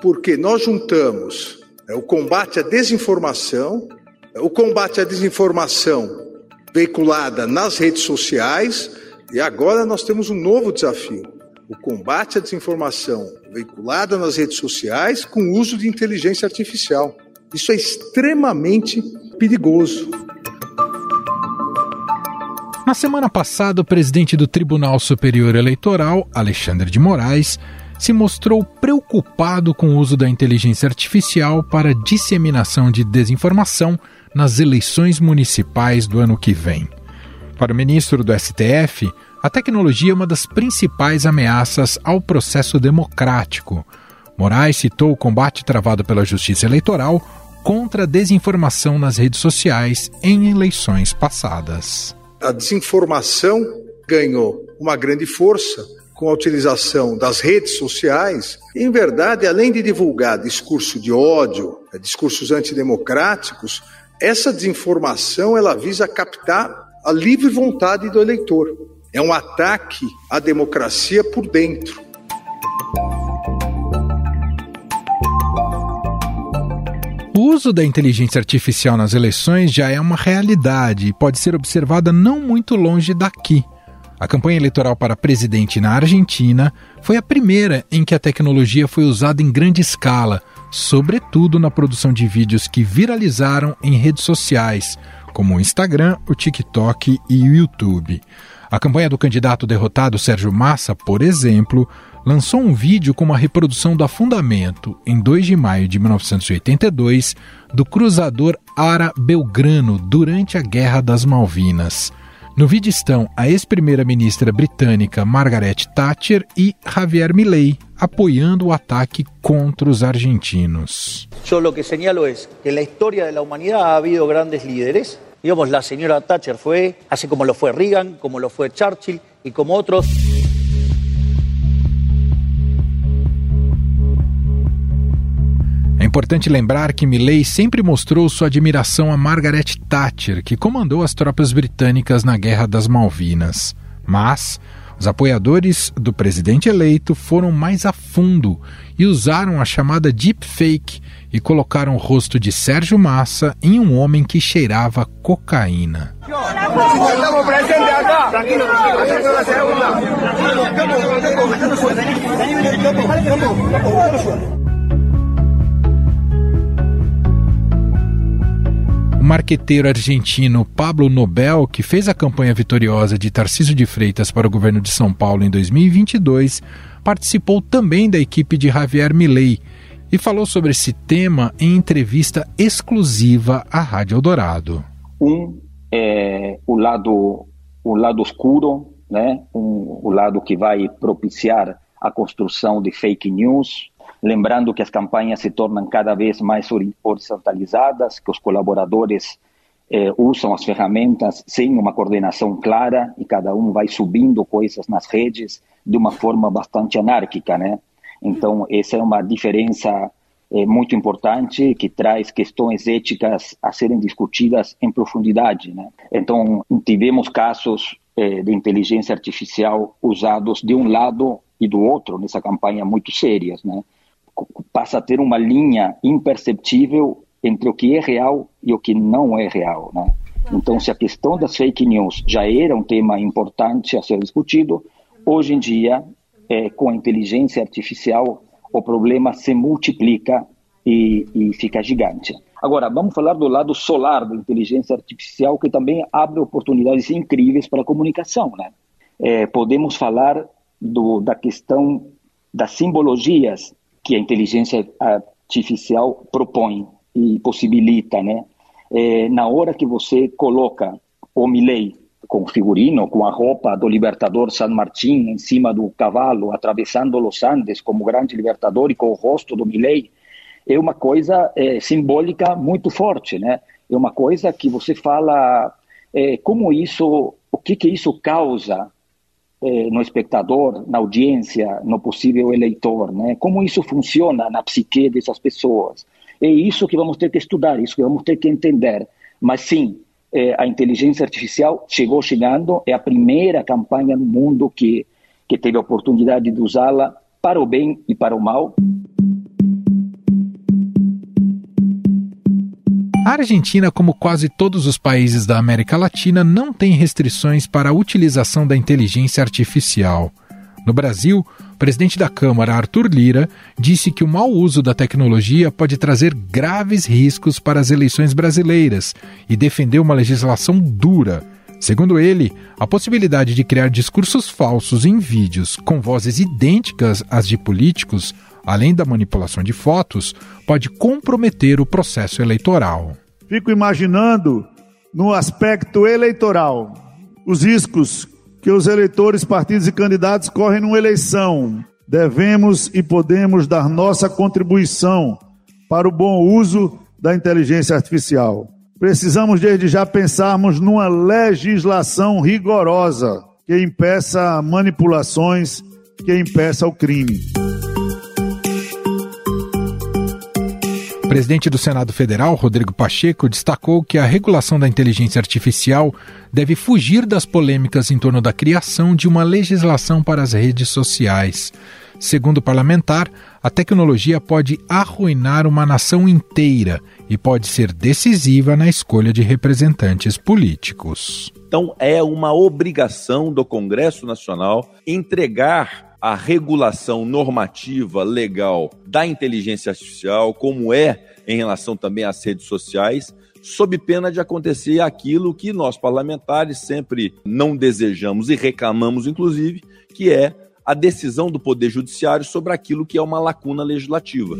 porque nós juntamos é, o combate à desinformação, o combate à desinformação veiculada nas redes sociais, e agora nós temos um novo desafio: o combate à desinformação veiculada nas redes sociais com o uso de inteligência artificial. Isso é extremamente perigoso. Na semana passada, o presidente do Tribunal Superior Eleitoral, Alexandre de Moraes, se mostrou preocupado com o uso da inteligência artificial para disseminação de desinformação nas eleições municipais do ano que vem. Para o ministro do STF, a tecnologia é uma das principais ameaças ao processo democrático. Moraes citou o combate travado pela Justiça Eleitoral contra a desinformação nas redes sociais em eleições passadas a desinformação ganhou uma grande força com a utilização das redes sociais. em verdade, além de divulgar discurso de ódio, né, discursos antidemocráticos, essa desinformação ela visa captar a livre vontade do eleitor. É um ataque à democracia por dentro. O uso da inteligência artificial nas eleições já é uma realidade e pode ser observada não muito longe daqui. A campanha eleitoral para presidente na Argentina foi a primeira em que a tecnologia foi usada em grande escala, sobretudo na produção de vídeos que viralizaram em redes sociais, como o Instagram, o TikTok e o YouTube. A campanha do candidato derrotado Sérgio Massa, por exemplo, lançou um vídeo com uma reprodução do afundamento, em 2 de maio de 1982, do cruzador Ara Belgrano durante a Guerra das Malvinas. No vídeo estão a ex-primeira-ministra britânica Margaret Thatcher e Javier Milei apoiando o ataque contra os argentinos. Eu o que señalo é que na história da humanidade ha habido grandes líderes. Digamos, a senhora Thatcher foi, assim como lo foi Reagan, como lo foi Churchill e como outros. Importante lembrar que Milley sempre mostrou sua admiração a Margaret Thatcher, que comandou as tropas britânicas na Guerra das Malvinas. Mas os apoiadores do presidente eleito foram mais a fundo e usaram a chamada deepfake e colocaram o rosto de Sérgio Massa em um homem que cheirava cocaína. Marqueteiro argentino Pablo Nobel, que fez a campanha vitoriosa de Tarcísio de Freitas para o governo de São Paulo em 2022, participou também da equipe de Javier Milei e falou sobre esse tema em entrevista exclusiva à Rádio Eldorado. Um é o lado o lado escuro, né? Um, o lado que vai propiciar a construção de fake news, lembrando que as campanhas se tornam cada vez mais horizontalizadas, que os colaboradores eh, usam as ferramentas sem uma coordenação clara e cada um vai subindo coisas nas redes de uma forma bastante anárquica, né? Então, essa é uma diferença eh, muito importante que traz questões éticas a serem discutidas em profundidade, né? Então, tivemos casos eh, de inteligência artificial usados de um lado e do outro nessa campanha muito sérias, né? Passa a ter uma linha imperceptível entre o que é real e o que não é real. Né? Então, se a questão das fake news já era um tema importante a ser discutido, hoje em dia, é, com a inteligência artificial, o problema se multiplica e, e fica gigante. Agora, vamos falar do lado solar da inteligência artificial, que também abre oportunidades incríveis para a comunicação. Né? É, podemos falar do, da questão das simbologias que a inteligência artificial propõe e possibilita, né? É, na hora que você coloca o Milley com o figurino, com a roupa do libertador San Martín em cima do cavalo, atravessando os Andes como grande libertador e com o rosto do Milley, é uma coisa é, simbólica muito forte, né? É uma coisa que você fala é, como isso, o que que isso causa no espectador, na audiência, no possível eleitor, né? Como isso funciona na psique dessas pessoas? É isso que vamos ter que estudar, isso que vamos ter que entender. Mas sim, eh, a inteligência artificial chegou chegando, é a primeira campanha no mundo que que teve a oportunidade de usá-la para o bem e para o mal. A Argentina, como quase todos os países da América Latina, não tem restrições para a utilização da inteligência artificial. No Brasil, o presidente da Câmara, Arthur Lira, disse que o mau uso da tecnologia pode trazer graves riscos para as eleições brasileiras e defendeu uma legislação dura. Segundo ele, a possibilidade de criar discursos falsos em vídeos com vozes idênticas às de políticos, além da manipulação de fotos, pode comprometer o processo eleitoral. Fico imaginando, no aspecto eleitoral, os riscos que os eleitores, partidos e candidatos correm numa eleição. Devemos e podemos dar nossa contribuição para o bom uso da inteligência artificial. Precisamos desde já pensarmos numa legislação rigorosa que impeça manipulações, que impeça o crime. Presidente do Senado Federal, Rodrigo Pacheco, destacou que a regulação da inteligência artificial deve fugir das polêmicas em torno da criação de uma legislação para as redes sociais. Segundo o parlamentar, a tecnologia pode arruinar uma nação inteira e pode ser decisiva na escolha de representantes políticos. Então, é uma obrigação do Congresso Nacional entregar a regulação normativa legal da inteligência artificial, como é em relação também às redes sociais, sob pena de acontecer aquilo que nós parlamentares sempre não desejamos e reclamamos, inclusive, que é a decisão do Poder Judiciário sobre aquilo que é uma lacuna legislativa.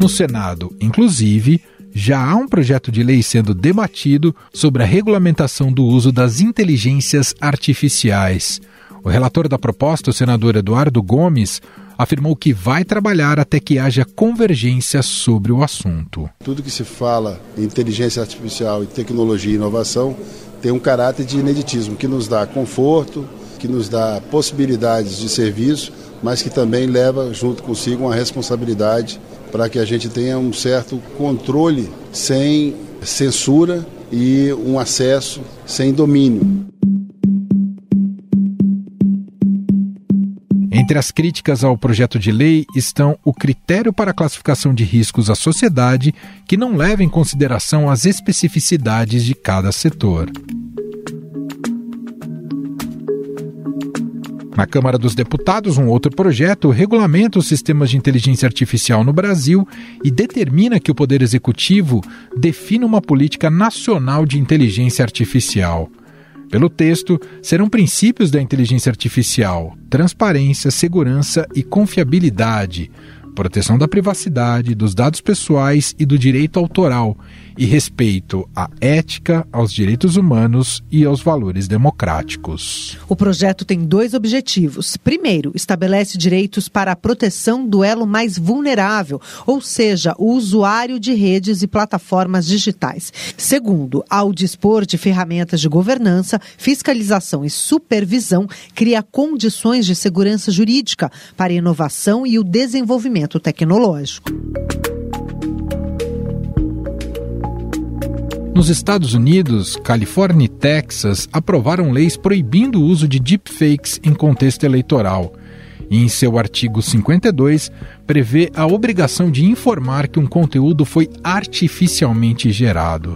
No Senado, inclusive, já há um projeto de lei sendo debatido sobre a regulamentação do uso das inteligências artificiais. O relator da proposta, o senador Eduardo Gomes, afirmou que vai trabalhar até que haja convergência sobre o assunto. Tudo que se fala em inteligência artificial e tecnologia e inovação tem um caráter de ineditismo que nos dá conforto, que nos dá possibilidades de serviço, mas que também leva junto consigo uma responsabilidade para que a gente tenha um certo controle sem censura e um acesso sem domínio. Entre as críticas ao projeto de lei estão o critério para a classificação de riscos à sociedade, que não leva em consideração as especificidades de cada setor. Na Câmara dos Deputados, um outro projeto regulamenta os sistemas de inteligência artificial no Brasil e determina que o Poder Executivo defina uma política nacional de inteligência artificial. Pelo texto, serão princípios da inteligência artificial: transparência, segurança e confiabilidade, proteção da privacidade, dos dados pessoais e do direito autoral, e respeito à ética, aos direitos humanos e aos valores democráticos. O projeto tem dois objetivos. Primeiro, estabelece direitos para a proteção do elo mais vulnerável, ou seja, o usuário de redes e plataformas digitais. Segundo, ao dispor de ferramentas de governança, fiscalização e supervisão, cria condições de segurança jurídica para a inovação e o desenvolvimento tecnológico. Nos Estados Unidos, Califórnia e Texas aprovaram leis proibindo o uso de deepfakes em contexto eleitoral. E em seu artigo 52, prevê a obrigação de informar que um conteúdo foi artificialmente gerado.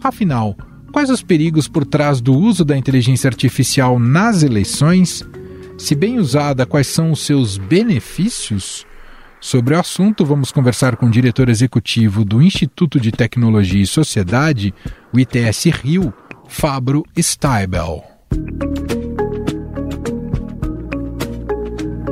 Afinal, quais os perigos por trás do uso da inteligência artificial nas eleições? Se bem usada, quais são os seus benefícios? Sobre o assunto, vamos conversar com o diretor executivo do Instituto de Tecnologia e Sociedade, o ITS Rio, Fabro Steibel.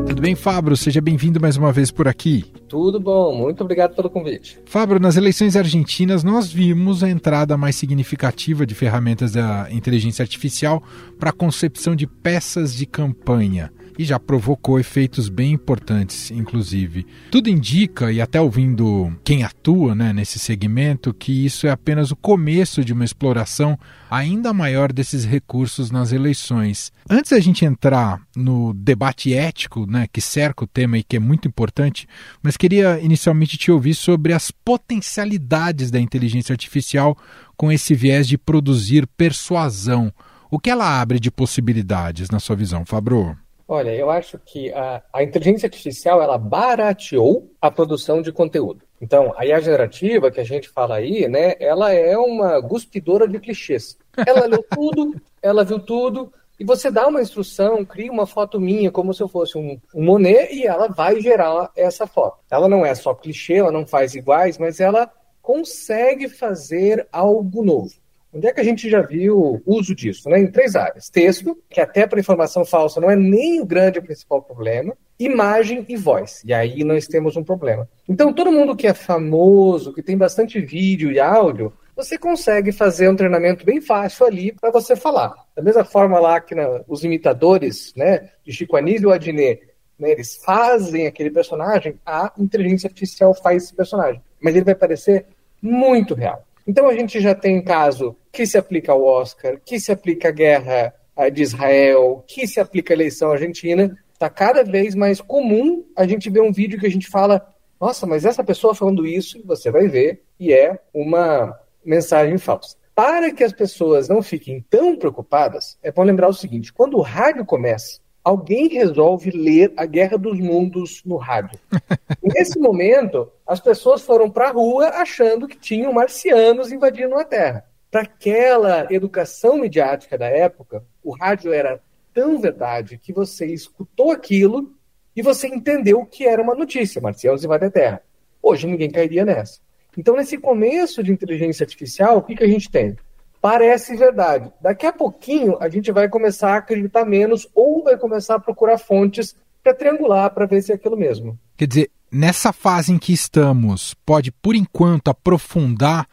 Tudo bem, Fabro? Seja bem-vindo mais uma vez por aqui. Tudo bom, muito obrigado pelo convite. Fabro, nas eleições argentinas nós vimos a entrada mais significativa de ferramentas da inteligência artificial para a concepção de peças de campanha e já provocou efeitos bem importantes, inclusive. Tudo indica, e até ouvindo quem atua né, nesse segmento, que isso é apenas o começo de uma exploração ainda maior desses recursos nas eleições. Antes da gente entrar no debate ético né, que cerca o tema e que é muito importante, mas queria inicialmente te ouvir sobre as potencialidades da inteligência artificial com esse viés de produzir persuasão. O que ela abre de possibilidades, na sua visão, Fabro? Olha, eu acho que a, a inteligência artificial ela barateou a produção de conteúdo. Então, a IA generativa que a gente fala aí, né, ela é uma guspidora de clichês. Ela leu tudo, ela viu tudo, e você dá uma instrução, cria uma foto minha como se eu fosse um, um Monet e ela vai gerar essa foto. Ela não é só clichê, ela não faz iguais, mas ela consegue fazer algo novo. Onde é que a gente já viu uso disso? Né? Em três áreas. Texto, que até para informação falsa não é nem o grande principal problema. Imagem e voz. E aí nós temos um problema. Então, todo mundo que é famoso, que tem bastante vídeo e áudio, você consegue fazer um treinamento bem fácil ali para você falar. Da mesma forma lá que na, os imitadores né, de Chico Anísio e Adnet, né, eles fazem aquele personagem, a inteligência artificial faz esse personagem. Mas ele vai parecer muito real. Então a gente já tem caso que se aplica ao Oscar, que se aplica à guerra eh, de Israel, que se aplica à eleição argentina. Está cada vez mais comum a gente ver um vídeo que a gente fala, nossa, mas essa pessoa falando isso, você vai ver, e é uma mensagem falsa. Para que as pessoas não fiquem tão preocupadas, é bom lembrar o seguinte: quando o rádio começa, alguém resolve ler A Guerra dos Mundos no rádio. Nesse momento, as pessoas foram para a rua achando que tinham marcianos invadindo a Terra. Para aquela educação midiática da época, o rádio era tão verdade que você escutou aquilo e você entendeu que era uma notícia: marcianos invadem a Terra. Hoje ninguém cairia nessa. Então, nesse começo de inteligência artificial, o que, que a gente tem? Parece verdade. Daqui a pouquinho, a gente vai começar a acreditar menos ou vai começar a procurar fontes para triangular, para ver se é aquilo mesmo. Quer dizer, nessa fase em que estamos, pode, por enquanto, aprofundar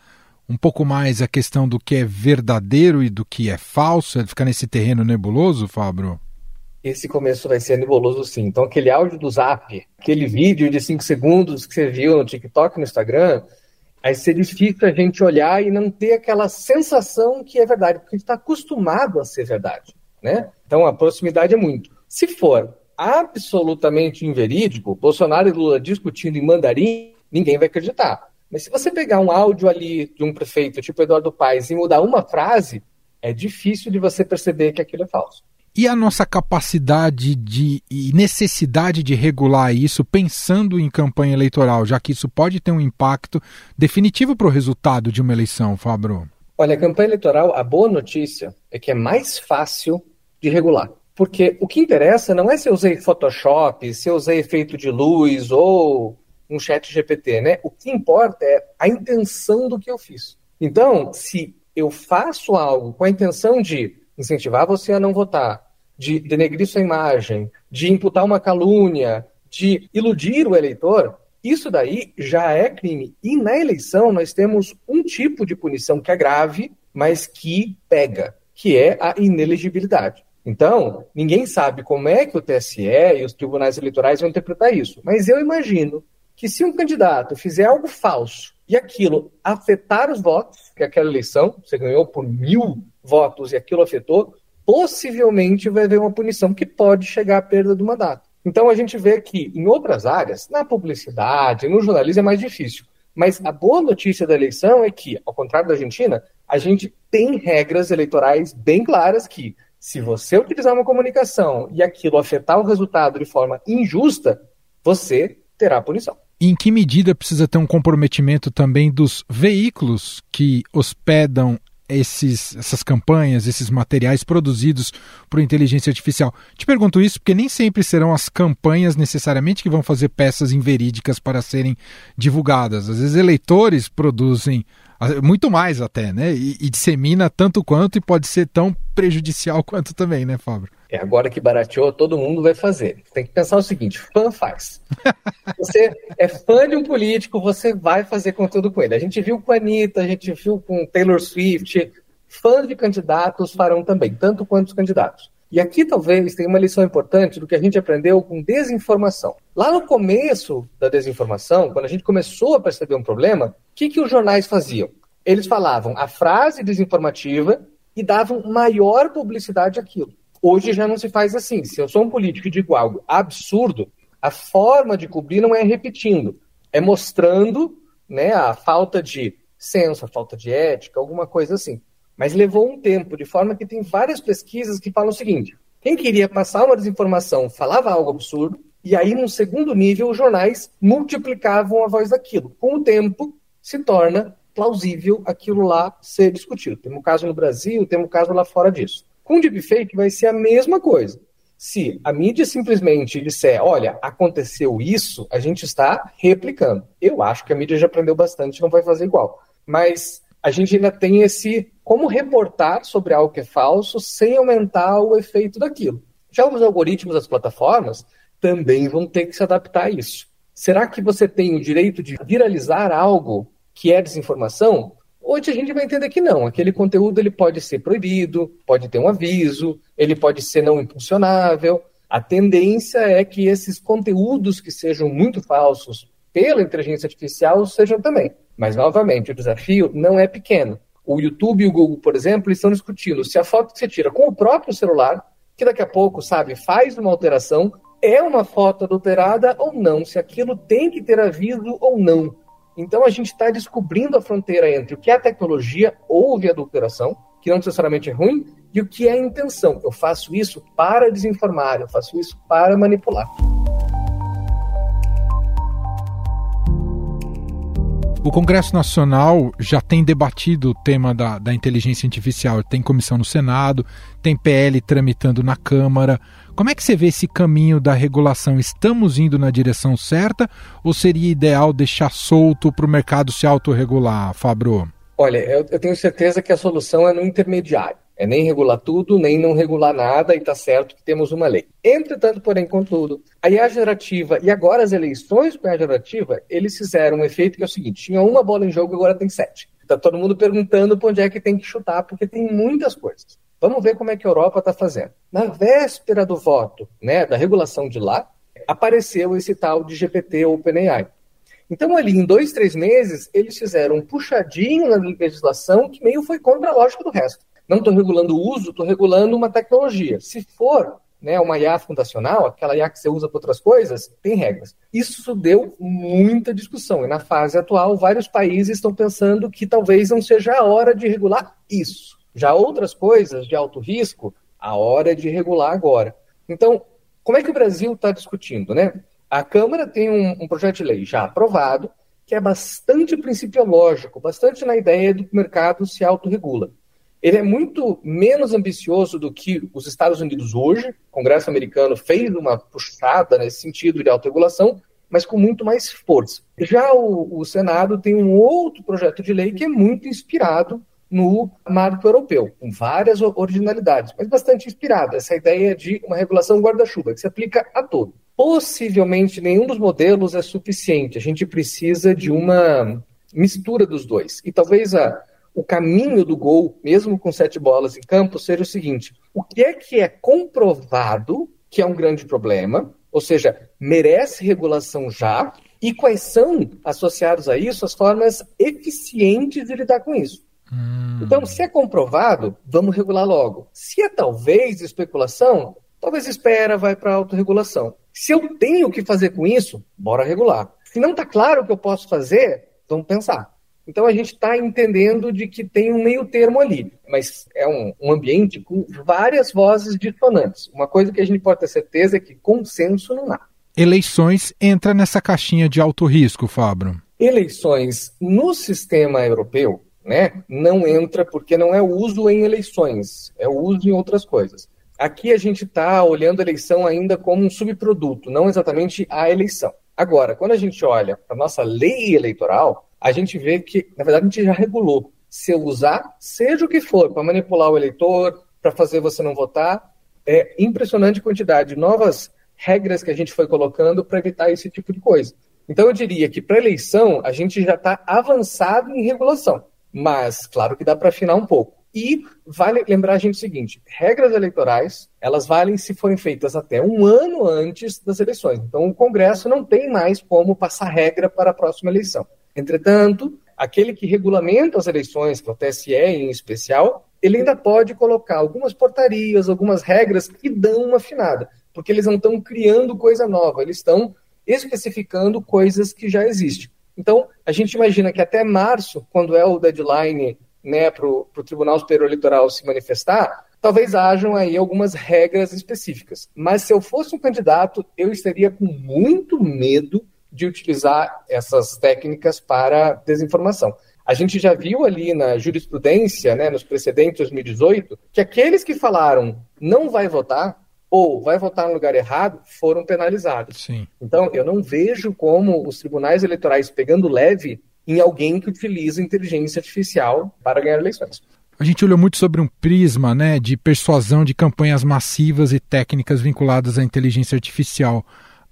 um pouco mais a questão do que é verdadeiro e do que é falso, é ficar nesse terreno nebuloso, Fábio? Esse começo vai ser nebuloso sim. Então, aquele áudio do Zap, aquele vídeo de 5 segundos que você viu no TikTok, no Instagram, Aí seria difícil a gente olhar e não ter aquela sensação que é verdade, porque a gente está acostumado a ser verdade, né? Então a proximidade é muito. Se for absolutamente inverídico, Bolsonaro e Lula discutindo em mandarim, ninguém vai acreditar. Mas se você pegar um áudio ali de um prefeito, tipo Eduardo Paes, e mudar uma frase, é difícil de você perceber que aquilo é falso. E a nossa capacidade de e necessidade de regular isso pensando em campanha eleitoral, já que isso pode ter um impacto definitivo para o resultado de uma eleição, Fabro? Olha, a campanha eleitoral, a boa notícia é que é mais fácil de regular. Porque o que interessa não é se eu usei Photoshop, se eu usei efeito de luz ou um chat GPT, né? O que importa é a intenção do que eu fiz. Então, se eu faço algo com a intenção de incentivar você a não votar, de denegrir sua imagem, de imputar uma calúnia, de iludir o eleitor, isso daí já é crime. E na eleição nós temos um tipo de punição que é grave, mas que pega, que é a inelegibilidade. Então, ninguém sabe como é que o TSE e os tribunais eleitorais vão interpretar isso. Mas eu imagino que se um candidato fizer algo falso e aquilo afetar os votos, que é aquela eleição, você ganhou por mil votos e aquilo afetou, possivelmente vai haver uma punição que pode chegar à perda do mandato. Então a gente vê que em outras áreas, na publicidade, no jornalismo é mais difícil. Mas a boa notícia da eleição é que, ao contrário da Argentina, a gente tem regras eleitorais bem claras que, se você utilizar uma comunicação e aquilo afetar o resultado de forma injusta, você terá punição. Em que medida precisa ter um comprometimento também dos veículos que hospedam esses, essas campanhas, esses materiais produzidos por inteligência artificial? Te pergunto isso porque nem sempre serão as campanhas necessariamente que vão fazer peças inverídicas para serem divulgadas. Às vezes eleitores produzem muito mais até, né? E, e dissemina tanto quanto e pode ser tão prejudicial quanto também, né, Fábio? É agora que barateou, todo mundo vai fazer. Tem que pensar o seguinte: fã faz. Você é fã de um político, você vai fazer conteúdo com ele. A gente viu com a Anitta, a gente viu com Taylor Swift. Fãs de candidatos farão também, tanto quanto os candidatos. E aqui talvez tenha uma lição importante do que a gente aprendeu com desinformação. Lá no começo da desinformação, quando a gente começou a perceber um problema, o que, que os jornais faziam? Eles falavam a frase desinformativa e davam maior publicidade àquilo. Hoje já não se faz assim. Se eu sou um político e digo algo absurdo, a forma de cobrir não é repetindo, é mostrando né, a falta de senso, a falta de ética, alguma coisa assim. Mas levou um tempo, de forma que tem várias pesquisas que falam o seguinte: Quem queria passar uma desinformação falava algo absurdo, e aí, num segundo nível, os jornais multiplicavam a voz daquilo. Com o tempo, se torna plausível aquilo lá ser discutido. Temos um caso no Brasil, temos um caso lá fora disso. Com deepfake vai ser a mesma coisa. Se a mídia simplesmente disser, olha, aconteceu isso, a gente está replicando. Eu acho que a mídia já aprendeu bastante, não vai fazer igual. Mas a gente ainda tem esse como reportar sobre algo que é falso sem aumentar o efeito daquilo. Já os algoritmos das plataformas também vão ter que se adaptar a isso. Será que você tem o direito de viralizar algo que é desinformação? Hoje a gente vai entender que não. Aquele conteúdo ele pode ser proibido, pode ter um aviso, ele pode ser não impulsionável. A tendência é que esses conteúdos que sejam muito falsos pela inteligência artificial sejam também. Mas, novamente, o desafio não é pequeno. O YouTube e o Google, por exemplo, estão discutindo se a foto que você tira com o próprio celular, que daqui a pouco, sabe, faz uma alteração, é uma foto adulterada ou não, se aquilo tem que ter aviso ou não. Então a gente está descobrindo a fronteira entre o que é tecnologia, houve adulteração, que não necessariamente é ruim, e o que é a intenção. Eu faço isso para desinformar, eu faço isso para manipular. O Congresso Nacional já tem debatido o tema da, da inteligência artificial. Tem comissão no Senado, tem PL tramitando na Câmara. Como é que você vê esse caminho da regulação? Estamos indo na direção certa ou seria ideal deixar solto para o mercado se autorregular, Fabro? Olha, eu, eu tenho certeza que a solução é no intermediário. É nem regular tudo, nem não regular nada, e está certo que temos uma lei. Entretanto, porém, contudo, a IA gerativa e agora as eleições com a IA gerativa, eles fizeram um efeito que é o seguinte: tinha uma bola em jogo, agora tem sete. Está todo mundo perguntando para onde é que tem que chutar, porque tem muitas coisas. Vamos ver como é que a Europa está fazendo. Na véspera do voto, né, da regulação de lá, apareceu esse tal de GPT OpenAI. Então, ali, em dois, três meses, eles fizeram um puxadinho na legislação que meio foi contra a lógica do resto não estou regulando o uso, estou regulando uma tecnologia. Se for né, uma IA fundacional, aquela IA que você usa para outras coisas, tem regras. Isso deu muita discussão. E na fase atual, vários países estão pensando que talvez não seja a hora de regular isso. Já outras coisas de alto risco, a hora de regular agora. Então, como é que o Brasil está discutindo? Né? A Câmara tem um, um projeto de lei já aprovado, que é bastante principiológico, bastante na ideia do mercado se autorregula ele é muito menos ambicioso do que os Estados Unidos hoje. O Congresso americano fez uma puxada nesse sentido de autorregulação, mas com muito mais força. Já o, o, Senado tem um outro projeto de lei que é muito inspirado no marco europeu, com várias originalidades, mas bastante inspirado. Essa ideia de uma regulação guarda-chuva, que se aplica a todo. Possivelmente nenhum dos modelos é suficiente. A gente precisa de uma mistura dos dois. E talvez a, o caminho do gol, mesmo com sete bolas em campo, seja o seguinte: o que é que é comprovado que é um grande problema, ou seja, merece regulação já, e quais são, associados a isso, as formas eficientes de lidar com isso. Hum. Então, se é comprovado, vamos regular logo. Se é talvez especulação, talvez espera, vai para autorregulação. Se eu tenho o que fazer com isso, bora regular. Se não está claro o que eu posso fazer, vamos pensar. Então a gente está entendendo de que tem um meio termo ali, mas é um, um, ambiente com várias vozes dissonantes. Uma coisa que a gente pode ter certeza é que consenso não há. Eleições entra nessa caixinha de alto risco, Fabro. Eleições no sistema europeu, né, não entra porque não é o uso em eleições, é o uso em outras coisas. Aqui a gente está olhando a eleição ainda como um subproduto, não exatamente a eleição. Agora, quando a gente olha para a nossa lei eleitoral, a gente vê que, na verdade, a gente já regulou. Se eu usar, seja o que for, para manipular o eleitor, para fazer você não votar, é impressionante quantidade de novas regras que a gente foi colocando para evitar esse tipo de coisa. Então, eu diria que para eleição, a gente já está avançado em regulação. Mas, claro que dá para afinar um pouco. E vale lembrar a gente o seguinte: regras eleitorais, elas valem se forem feitas até um ano antes das eleições. Então, o Congresso não tem mais como passar regra para a próxima eleição. Entretanto, aquele que regulamenta as eleições, que é o TSE em especial, ele ainda pode colocar algumas portarias, algumas regras que dão uma afinada, porque eles não estão criando coisa nova, eles estão especificando coisas que já existem. Então, a gente imagina que até março, quando é o deadline né, para o Tribunal Superior Eleitoral se manifestar, talvez hajam aí algumas regras específicas. Mas se eu fosse um candidato, eu estaria com muito medo de utilizar essas técnicas para desinformação. A gente já viu ali na jurisprudência, né, nos precedentes de 2018, que aqueles que falaram não vai votar ou vai votar no lugar errado foram penalizados. Sim. Então, eu não vejo como os tribunais eleitorais pegando leve em alguém que utiliza inteligência artificial para ganhar eleições. A gente olhou muito sobre um prisma né, de persuasão de campanhas massivas e técnicas vinculadas à inteligência artificial.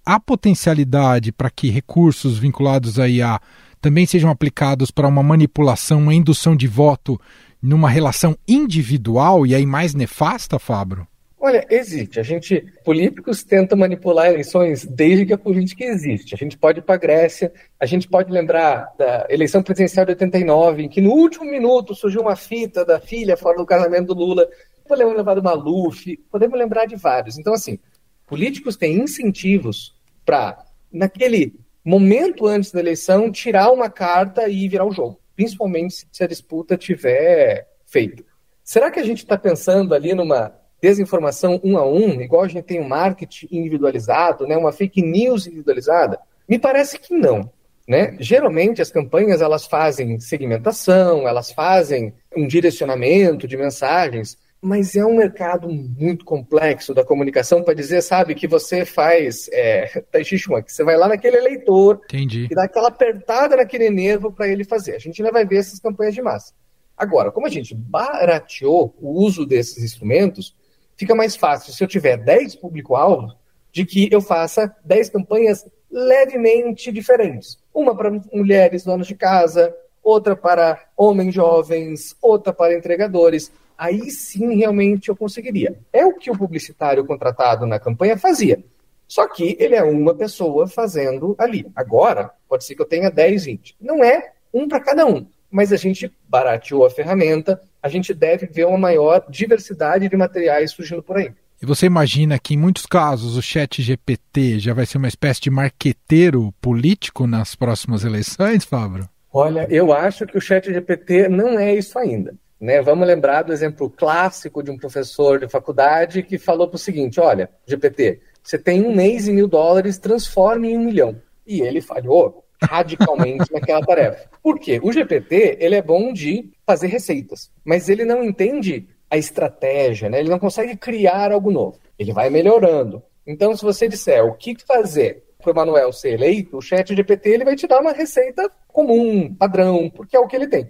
Há potencialidade para que recursos vinculados aí a também sejam aplicados para uma manipulação, uma indução de voto numa relação individual e aí mais nefasta, Fabro? Olha, existe. A gente, políticos tentam manipular eleições desde que a política existe. A gente pode ir para a Grécia, a gente pode lembrar da eleição presidencial de 89, em que no último minuto surgiu uma fita da filha fora do casamento do Lula. Podemos lembrar do Maluf, podemos lembrar de vários. Então, assim, políticos têm incentivos para, naquele momento antes da eleição, tirar uma carta e virar o jogo, principalmente se a disputa tiver feita. Será que a gente está pensando ali numa desinformação um a um, igual a gente tem um marketing individualizado, né, uma fake news individualizada? Me parece que não. Né? Geralmente as campanhas elas fazem segmentação, elas fazem um direcionamento de mensagens mas é um mercado muito complexo da comunicação para dizer, sabe, que você faz é, que você vai lá naquele eleitor Entendi. e dá aquela apertada naquele nervo para ele fazer. A gente ainda vai ver essas campanhas de massa. Agora, como a gente barateou o uso desses instrumentos, fica mais fácil se eu tiver 10 público-alvo de que eu faça 10 campanhas levemente diferentes. Uma para mulheres donas de casa, outra para homens jovens, outra para entregadores aí sim realmente eu conseguiria. É o que o publicitário contratado na campanha fazia. Só que ele é uma pessoa fazendo ali. Agora, pode ser que eu tenha 10, 20. Não é um para cada um, mas a gente barateou a ferramenta, a gente deve ver uma maior diversidade de materiais surgindo por aí. E você imagina que em muitos casos o chat GPT já vai ser uma espécie de marqueteiro político nas próximas eleições, Fábio? Olha, eu acho que o chat GPT não é isso ainda. Né? Vamos lembrar do exemplo clássico de um professor de faculdade que falou para o seguinte: olha, GPT, você tem um mês e mil dólares, transforme em um milhão. E ele falhou radicalmente naquela tarefa. Por quê? O GPT ele é bom de fazer receitas, mas ele não entende a estratégia, né? ele não consegue criar algo novo. Ele vai melhorando. Então, se você disser o que fazer para o Manuel ser eleito, o chat GPT ele vai te dar uma receita comum, padrão, porque é o que ele tem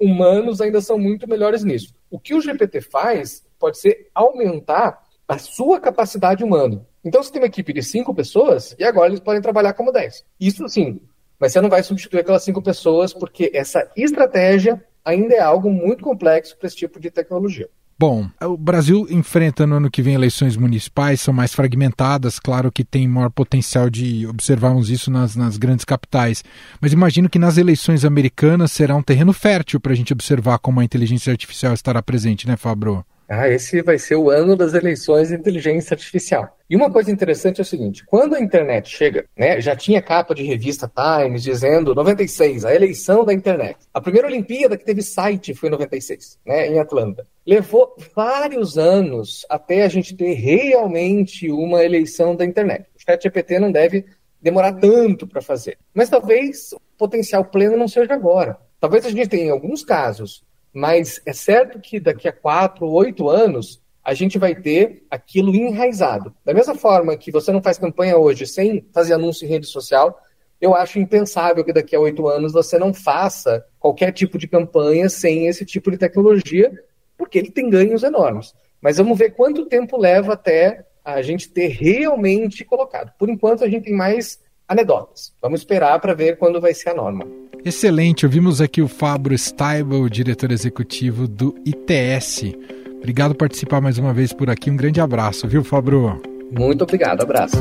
humanos ainda são muito melhores nisso. O que o GPT faz pode ser aumentar a sua capacidade humana. Então você tem uma equipe de cinco pessoas e agora eles podem trabalhar como dez. Isso sim, mas você não vai substituir aquelas cinco pessoas porque essa estratégia ainda é algo muito complexo para esse tipo de tecnologia. Bom, o Brasil enfrenta no ano que vem eleições municipais, são mais fragmentadas, claro que tem maior potencial de observarmos isso nas, nas grandes capitais. Mas imagino que nas eleições americanas será um terreno fértil para a gente observar como a inteligência artificial estará presente, né, Fabro? Ah, esse vai ser o ano das eleições de inteligência artificial. E uma coisa interessante é o seguinte: quando a internet chega, né, já tinha capa de revista Times dizendo 96, a eleição da internet. A primeira Olimpíada que teve site foi em 96, né, em Atlanta. Levou vários anos até a gente ter realmente uma eleição da internet. O ChatGPT não deve demorar tanto para fazer. Mas talvez o potencial pleno não seja agora. Talvez a gente tenha, em alguns casos, mas é certo que daqui a quatro, oito anos, a gente vai ter aquilo enraizado. Da mesma forma que você não faz campanha hoje sem fazer anúncio em rede social, eu acho impensável que daqui a oito anos você não faça qualquer tipo de campanha sem esse tipo de tecnologia, porque ele tem ganhos enormes. Mas vamos ver quanto tempo leva até a gente ter realmente colocado. Por enquanto, a gente tem mais anedotas. Vamos esperar para ver quando vai ser a norma. Excelente, ouvimos aqui o Fábio Steibel, diretor executivo do ITS. Obrigado por participar mais uma vez por aqui. Um grande abraço, viu, Fabro? Muito obrigado, abraço.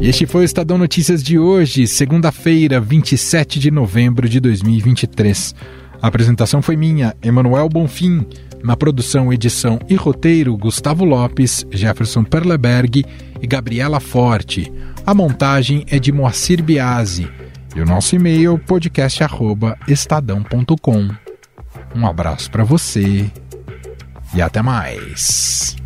E este foi o Estadão Notícias de hoje, segunda-feira, 27 de novembro de 2023. A apresentação foi minha, Emanuel Bonfim. Na produção, edição e roteiro, Gustavo Lopes, Jefferson Perleberg e Gabriela Forte. A montagem é de Moacir Biasi. E o nosso e-mail podcast@estadão.com. Um abraço para você e até mais.